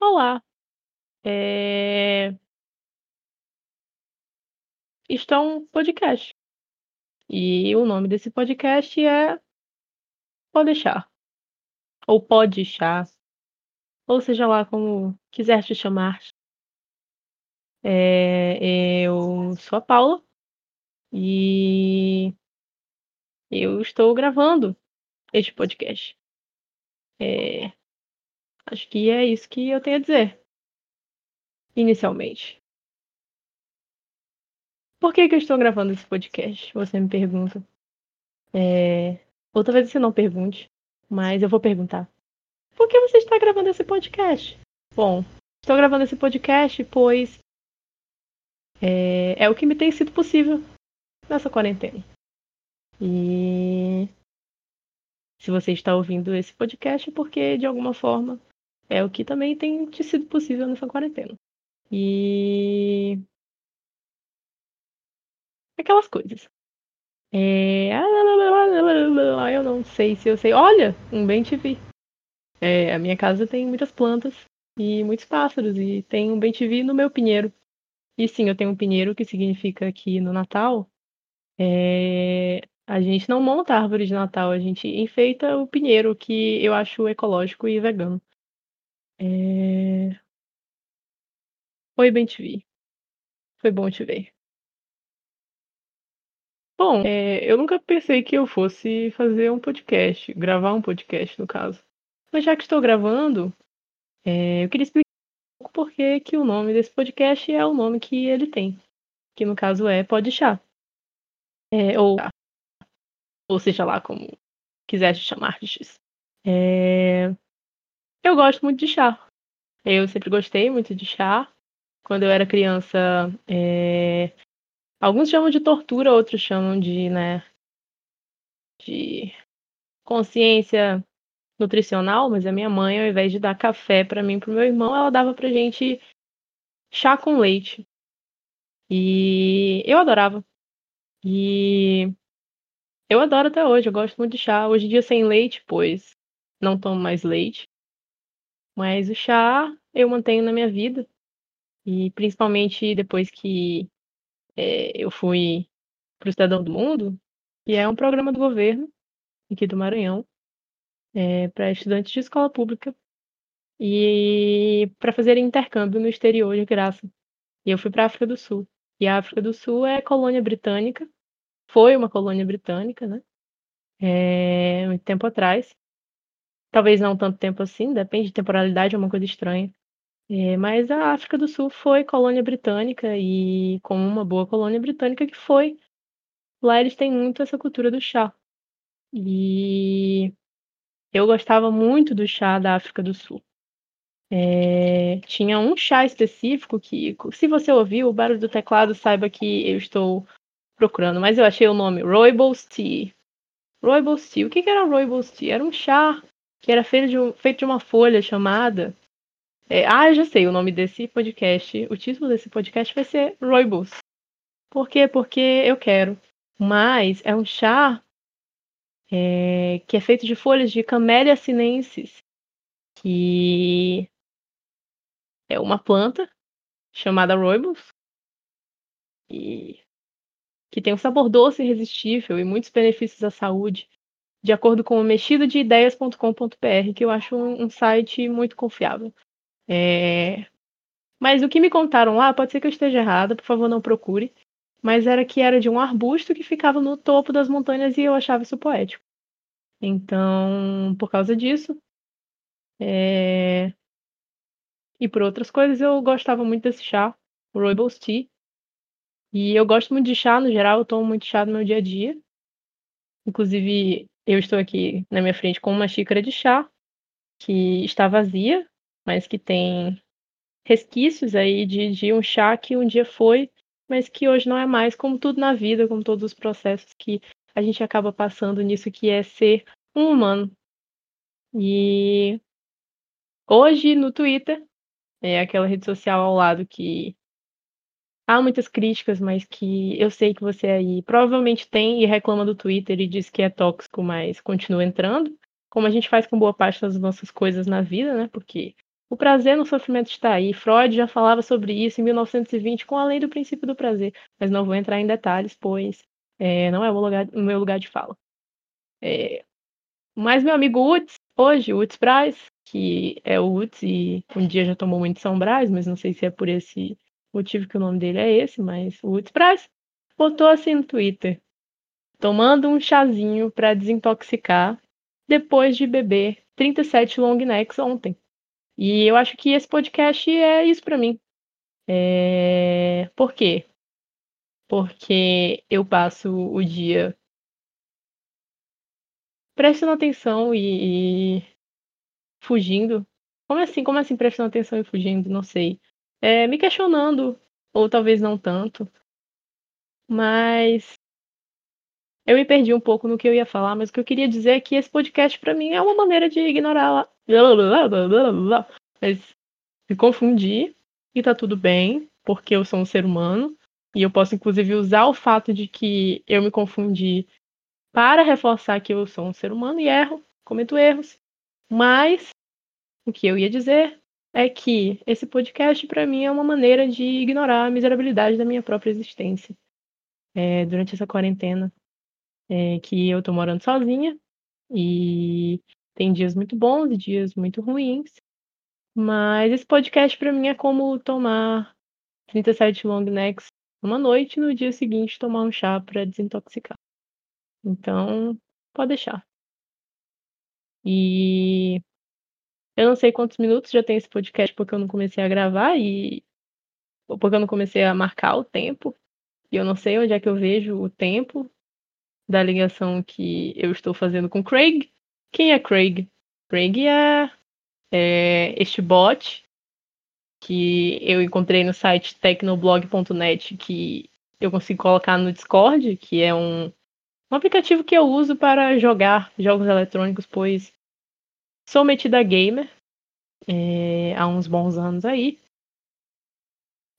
Olá, eh Isto é um podcast. E o nome desse podcast é Podeixar. Ou Podeixar, ou seja lá como quiser te chamar. Eh, eu sou a Paula e eu estou gravando este podcast. Eh, acho que é isso que eu tenho a dizer. Inicialmente. Por que que eu estou gravando esse podcast? Você me pergunta. Eh, ou talvez você não pergunte, mas eu vou perguntar. Por que você está gravando esse podcast? Bom, estou gravando esse podcast, pois eh, é o que me tem sido possível nessa quarentena. E se você está ouvindo esse podcast é porque, de alguma forma, é o que também tem te sido possível nessa quarentena. E Aquelas coisas. Eh, eu não sei se eu sei olha, um bem-te-vi. Eh, a minha casa tem muitas plantas e muitos pássaros e tem um bem-te-vi no meu pinheiro. E sim, eu tenho um pinheiro que significa que no Natal, eh, a gente não monta árvore de Natal, a gente enfeita o pinheiro, que eu acho ecológico e vegano. Eh Oi, bem-te-vi. Foi bom te ver. Bom, eh, eu nunca pensei que eu fosse fazer um podcast, gravar um podcast, no caso. Mas já que estou gravando, eh, eu queria explicar um pouco por que o nome desse podcast é o nome que ele tem, que no caso é Podeixar. Eh, ou ou seja lá como quiser te chamardes. Eh, eu gosto muito de chá. Eu sempre gostei muito de chá. Quando eu era criança, eh, alguns chamam de tortura, outros chamam de, né de consciência nutricional, mas a minha mãe, ao invés de dar café pra mim e para o meu irmão, ela dava pra gente chá com leite. E eu adorava. E eu adoro até hoje, eu gosto muito de chá. Hoje em dia sem leite, pois não tomo mais leite. Mas o chá eu mantenho na minha vida. E principalmente depois que, eh, eu fui para o Cidadão do Mundo, que é um programa do governo, aqui do Maranhão, eh, pra estudantes de escola pública, e pra fazerem intercâmbio no exterior de graça. E eu fui pra África do Sul. E a África do Sul é colônia britânica, foi uma colônia britânica, né, eh, muito tempo atrás. Talvez não tanto tempo assim, depende de temporalidade, é uma coisa estranha. Eh, mas a África do Sul foi colônia britânica e como uma boa colônia britânica que foi, lá eles têm muito essa cultura do chá. E eu gostava muito do chá da África do Sul. Eh, tinha um chá específico que se você ouvir o barulho do teclado, saiba que eu estou procurando, mas eu achei o nome, Rooibos Tea. Rooibos Tea. O que que era Rooibos Tea? Era um chá que era feito de um feito de uma folha chamada eh, ah, eu já sei o nome desse podcast, o título desse podcast vai ser Rooibos. Por quê? Porque eu quero. Mas é um chá eh, que é feito de folhas de Camellia sinensis, que é uma planta chamada Rooibos e que tem um sabor doce e irresistível e muitos benefícios à saúde, de acordo com o mexidadeideas.com.br, que eu acho um um site muito confiável. Eh, mas o que me contaram lá, pode ser que eu esteja errada, por favor não procure, mas era que era de um arbusto que ficava no topo das montanhas e eu achava isso poético. Então, por causa disso eh e por outras coisas, eu gostava muito desse chá, o Rooibos Tea. E eu gosto muito de chá no geral, eu tomo muito chá no meu dia a dia. Inclusive, eu estou aqui na minha frente com uma xícara de chá, que está vazia, mas que tem resquícios aí de de um chá que um dia foi, mas que hoje não é mais, como tudo na vida, como todos os processos que a gente acaba passando nisso que é ser um humano. E hoje no Twitter, é aquela rede social ao lado que há muitas críticas, mas que eu sei que você aí provavelmente tem e reclama do Twitter e diz que é tóxico, mas continua entrando, como a gente faz com boa parte das nossas coisas na vida, né, porque O prazer no sofrimento está aí. Freud já falava sobre isso em 1920 com a lei do princípio do prazer, mas não vou entrar em detalhes, pois é, não é o, lugar, o, meu lugar de fala. É, mas meu amigo Utz, hoje, Utz Braz, que é o Utz e um dia já tomou muito São Brás, mas não sei se é por esse motivo que o nome dele é esse, mas o Utz Braz botou assim no Twitter, tomando um chazinho para desintoxicar depois de beber 37 long necks ontem. E eu acho que esse podcast é isso para mim. É... Por quê? Porque eu passo o dia prestando atenção e, e fugindo. Como assim? Como assim prestando atenção e fugindo? Não sei. É, me questionando, ou talvez não tanto. Mas eu me perdi um pouco no que eu ia falar, mas o que eu queria dizer é que esse podcast para mim é uma maneira de ignorar mas me confundir e tá tudo bem, porque eu sou um ser humano e eu posso inclusive usar o fato de que eu me confundi para reforçar que eu sou um ser humano e erro, cometo erros. Mas o que eu ia dizer é que esse podcast para mim é uma maneira de ignorar a miserabilidade da minha própria existência. É, durante essa quarentena é, que eu tô morando sozinha e tem dias muito bons e dias muito ruins. Mas esse podcast para mim é como tomar 37 long necks uma noite e no dia seguinte tomar um chá para desintoxicar. Então, pode deixar. E eu não sei quantos minutos já tem esse podcast porque eu não comecei a gravar e porque eu não comecei a marcar o tempo. E eu não sei onde é que eu vejo o tempo da ligação que eu estou fazendo com Craig. Quem é Craig? Craig é, é este bot que eu encontrei no site tecnoblog.net que eu consigo colocar no Discord, que é um, um aplicativo que eu uso para jogar jogos eletrônicos, pois sou metida gamer é, há uns bons anos aí.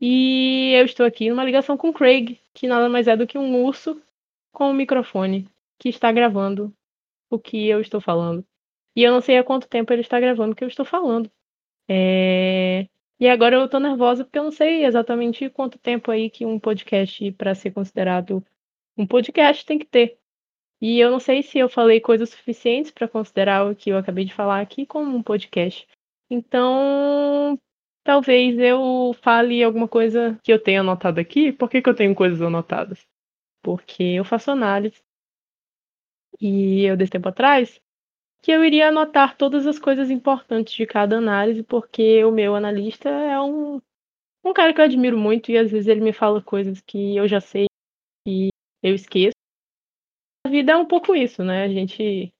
E eu estou aqui numa ligação com Craig, que nada mais é do que um urso com um microfone que está gravando o que eu estou falando. E eu não sei há quanto tempo ele está gravando o que eu estou falando. É... E agora eu tô nervosa porque eu não sei exatamente quanto tempo aí que um podcast, para ser considerado um podcast, tem que ter. E eu não sei se eu falei coisas suficientes para considerar o que eu acabei de falar aqui como um podcast. Então, talvez eu fale alguma coisa que eu tenha anotado aqui. Por que, que eu tenho coisas anotadas? Porque eu faço análise. E eu, desse tempo atrás, que eu iria anotar todas as coisas importantes de cada análise, porque o meu analista é um, um cara que eu admiro muito e às vezes ele me fala coisas que eu já sei e eu esqueço. Vida é um pouco isso, né? A gente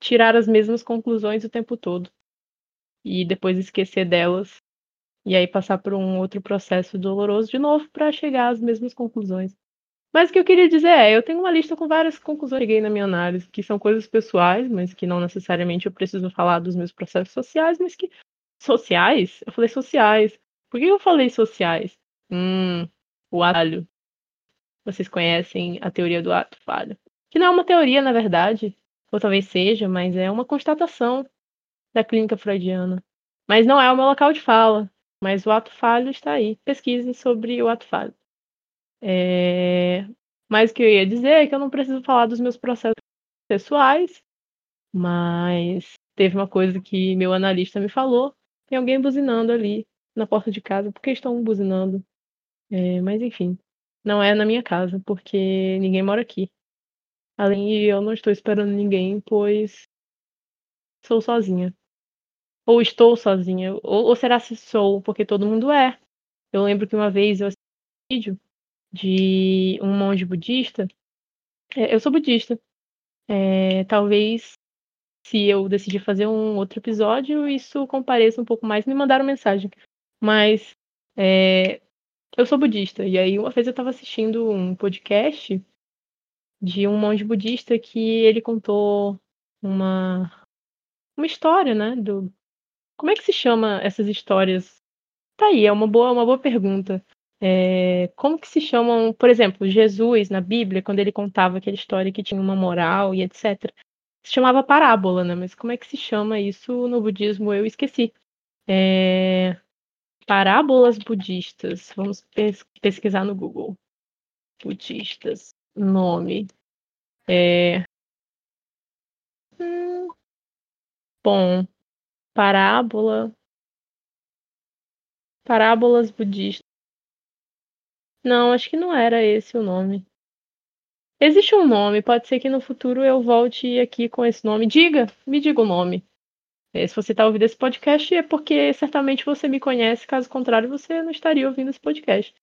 tirar as mesmas conclusões o tempo todo e depois esquecer delas e aí passar por um outro processo doloroso de novo para chegar às mesmas conclusões. Mas o que eu queria dizer é, eu tenho uma lista com várias conclusões que cheguei na minha análise, que são coisas pessoais, mas que não necessariamente eu preciso falar dos meus processos sociais, mas que sociais? Eu falei sociais. Por que eu falei sociais? Hum, o atalho. Vocês conhecem a teoria do ato falho. Que não é uma teoria, na verdade, ou talvez seja, mas é uma constatação da clínica freudiana. Mas não é o meu local de fala. Mas o ato falho está aí. Pesquise sobre o ato falho. É... Mas o que eu ia dizer é que eu não preciso falar dos meus processos pessoais, mas teve uma coisa que meu analista me falou. Tem alguém buzinando ali na porta de casa. Por que estão buzinando? É... Mas enfim, não é na minha casa, porque ninguém mora aqui. Além de eu não estou esperando ninguém, pois sou sozinha. Ou estou sozinha. Ou, ou será se sou, porque todo mundo é. Eu lembro que uma vez eu assisti um vídeo de um monge budista. É, eu sou budista. É, talvez se eu decidir fazer um outro episódio, isso compareça um pouco mais. Me mandaram mensagem. Mas é, eu sou budista. E aí, uma vez eu estava assistindo um podcast de um monge budista que ele contou uma, uma história, né? Do, como é que se chama essas histórias? Tá aí, é uma boa, uma boa pergunta. É, como que se chamam, por exemplo, Jesus na Bíblia, quando ele contava aquela história que tinha uma moral e etc. se chamava parábola, né? Mas como é que se chama isso no budismo? Eu esqueci. É... Parábolas budistas. Vamos pes pesquisar no Google. Budistas. Nome. É... Hum... Bom. Parábola. Parábolas budistas. Não, acho que não era esse o nome. Existe um nome, pode ser que no futuro eu volte aqui com esse nome. Diga, me diga o nome. É, se você está ouvindo esse podcast, é porque certamente você me conhece, caso contrário, você não estaria ouvindo esse podcast.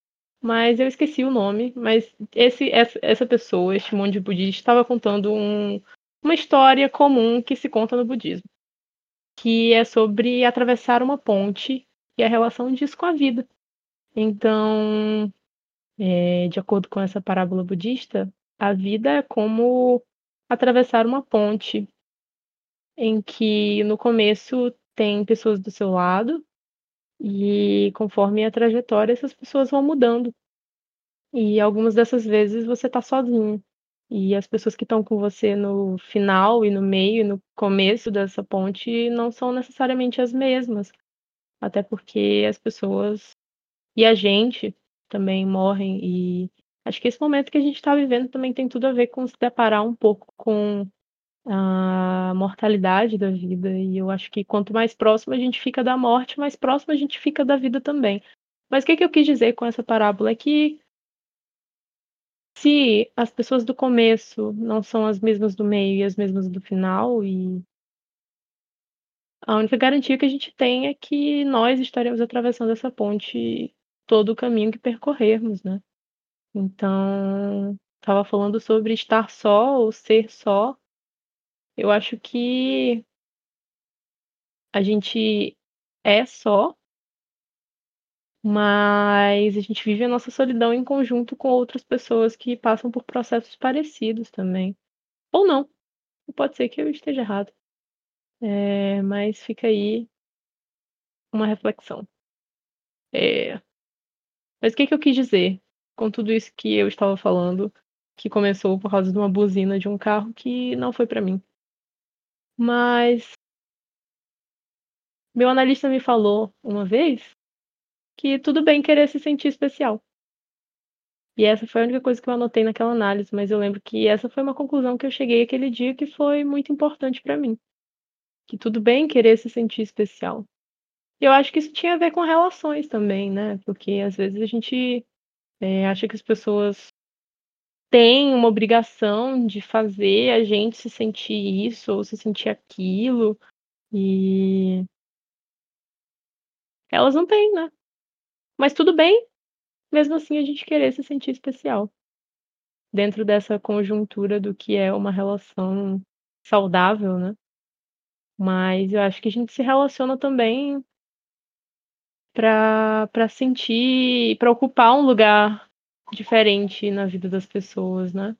Mas eu esqueci o nome, mas esse, essa, essa pessoa, este monte de budista, estava contando um, uma história comum que se conta no budismo. Que é sobre atravessar uma ponte e a relação disso com a vida. Então, é, de acordo com essa parábola budista, a vida é como atravessar uma ponte em que no começo tem pessoas do seu lado e conforme a trajetória essas pessoas vão mudando. E algumas dessas vezes você está sozinho. E as pessoas que estão com você no final e no meio e no começo dessa ponte não são necessariamente as mesmas. Até porque as pessoas e a gente também morrem e Acho que esse momento que a gente está vivendo também tem tudo a ver com se deparar um pouco com a mortalidade da vida. E eu acho que quanto mais próximo a gente fica da morte, mais próximo a gente fica da vida também. Mas o que, que eu quis dizer com essa parábola é que se as pessoas do começo não são as mesmas do meio e as mesmas do final, e a única garantia que a gente tem é que nós estaremos atravessando essa ponte todo o caminho que percorrermos, né? Então, estava falando sobre estar só ou ser só. Eu acho que a gente é só, mas a gente vive a nossa solidão em conjunto com outras pessoas que passam por processos parecidos também. Ou não. Pode ser que eu esteja errado. É, mas fica aí uma reflexão. É... Mas o que, que eu quis dizer? com tudo isso que eu estava falando, que começou por causa de uma buzina de um carro que não foi para mim. Mas meu analista me falou uma vez que tudo bem querer se sentir especial. E essa foi a única coisa que eu anotei naquela análise, mas eu lembro que essa foi uma conclusão que eu cheguei aquele dia que foi muito importante para mim. Que tudo bem querer se sentir especial. E eu acho que isso tinha a ver com relações também, né? Porque às vezes a gente é, acho que as pessoas têm uma obrigação de fazer a gente se sentir isso ou se sentir aquilo. E elas não têm, né? Mas tudo bem, mesmo assim a gente querer se sentir especial. Dentro dessa conjuntura do que é uma relação saudável, né? Mas eu acho que a gente se relaciona também para sentir, para ocupar um lugar diferente na vida das pessoas, né?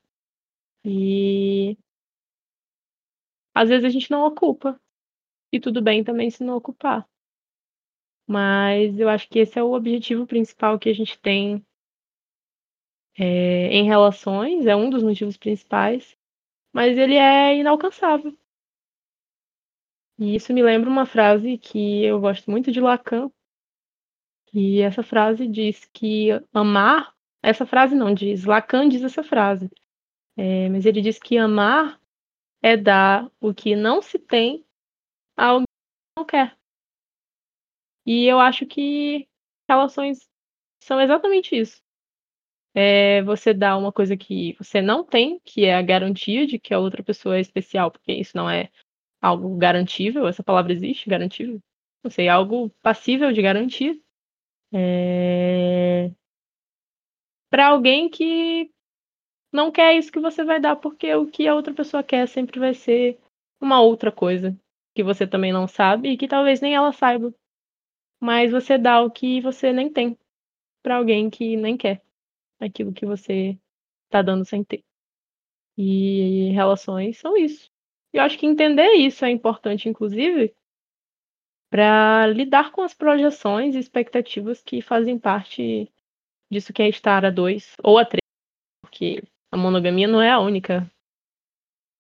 E às vezes a gente não ocupa. E tudo bem também se não ocupar. Mas eu acho que esse é o objetivo principal que a gente tem é, em relações, é um dos motivos principais, mas ele é inalcançável. E isso me lembra uma frase que eu gosto muito de Lacan, e essa frase diz que amar. Essa frase não diz, Lacan diz essa frase. É, mas ele diz que amar é dar o que não se tem a alguém que não quer. E eu acho que relações são exatamente isso. É você dá uma coisa que você não tem, que é a garantia de que a outra pessoa é especial, porque isso não é algo garantível, essa palavra existe, garantível. Não sei, algo passível de garantia é... para alguém que não quer isso que você vai dar, porque o que a outra pessoa quer sempre vai ser uma outra coisa que você também não sabe e que talvez nem ela saiba. Mas você dá o que você nem tem para alguém que nem quer aquilo que você tá dando sem ter. E relações são isso. Eu acho que entender isso é importante, inclusive, para lidar com as projeções e expectativas que fazem parte disso que é estar a dois ou a três, porque a monogamia não é a única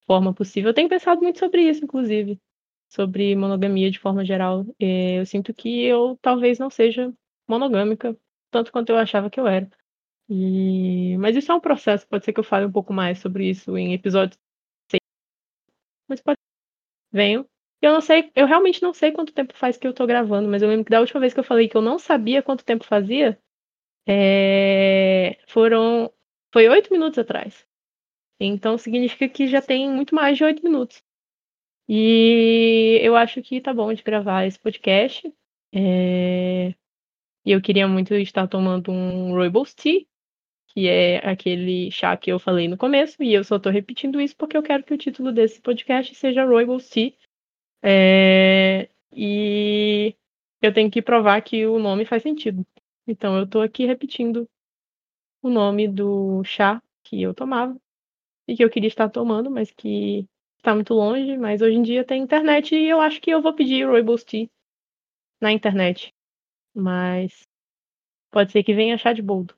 forma possível. Eu tenho pensado muito sobre isso, inclusive, sobre monogamia de forma geral. É, eu sinto que eu talvez não seja monogâmica tanto quanto eu achava que eu era. E... Mas isso é um processo, pode ser que eu fale um pouco mais sobre isso em episódios. Mas pode. Venho. Eu não sei, eu realmente não sei quanto tempo faz que eu tô gravando, mas eu lembro que da última vez que eu falei que eu não sabia quanto tempo fazia, é... foram. Foi oito minutos atrás. Então significa que já tem muito mais de oito minutos. E eu acho que tá bom de gravar esse podcast. É... E eu queria muito estar tomando um Rooibos Tea, que é aquele chá que eu falei no começo, e eu só tô repetindo isso porque eu quero que o título desse podcast seja Rooibos Tea. É... E eu tenho que provar que o nome faz sentido. Então eu tô aqui repetindo o nome do chá que eu tomava e que eu queria estar tomando, mas que está muito longe. Mas hoje em dia tem internet e eu acho que eu vou pedir Rooibos Tea na internet. Mas pode ser que venha chá de boldo.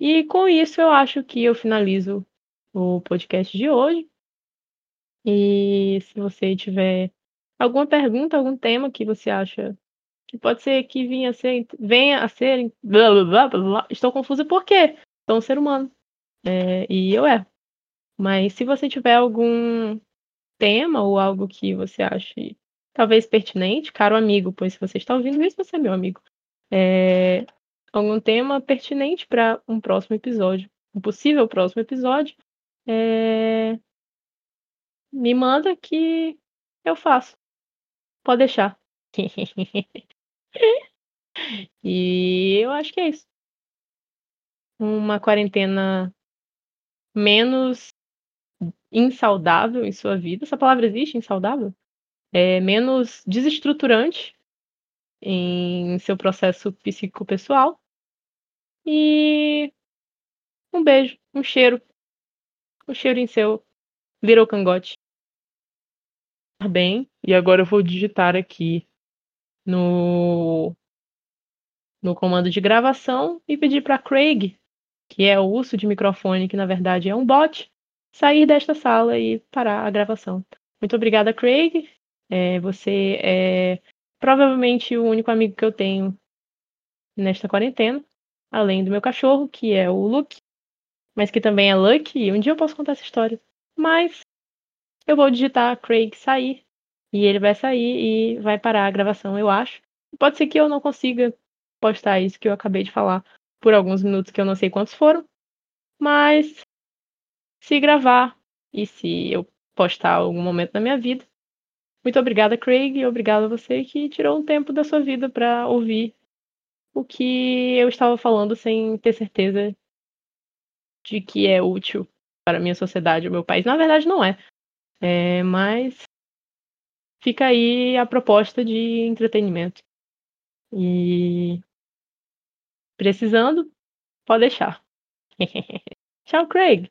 E com isso eu acho que eu finalizo o podcast de hoje. E se você tiver alguma pergunta, algum tema que você acha que pode ser que venha a ser, venha a ser, blá, blá, blá, blá, estou confusa porque sou um ser humano é, e eu erro. Mas se você tiver algum tema ou algo que você ache talvez pertinente, caro amigo, pois se você está ouvindo isso, você é meu amigo, é, algum tema pertinente para um próximo episódio, um possível próximo episódio, é, me manda que eu faço. Pode deixar. e eu acho que é isso. Uma quarentena menos insaudável em sua vida. Essa palavra existe, insaudável? É menos desestruturante em seu processo psíquico-pessoal. E um beijo, um cheiro. Um cheiro em seu little cangote. Tá bem, e agora eu vou digitar aqui no, no comando de gravação e pedir para Craig, que é o urso de microfone, que na verdade é um bot, sair desta sala e parar a gravação. Muito obrigada, Craig. É, você é provavelmente o único amigo que eu tenho nesta quarentena, além do meu cachorro, que é o Luke, mas que também é Lucky. Um dia eu posso contar essa história. Mas eu vou digitar Craig sair e ele vai sair e vai parar a gravação, eu acho. Pode ser que eu não consiga postar isso que eu acabei de falar por alguns minutos que eu não sei quantos foram, mas se gravar e se eu postar algum momento da minha vida. Muito obrigada, Craig, e obrigado a você que tirou um tempo da sua vida para ouvir o que eu estava falando sem ter certeza de que é útil para a minha sociedade, o meu país. Na verdade, não é. é mas fica aí a proposta de entretenimento. E precisando, pode deixar. Tchau, Craig.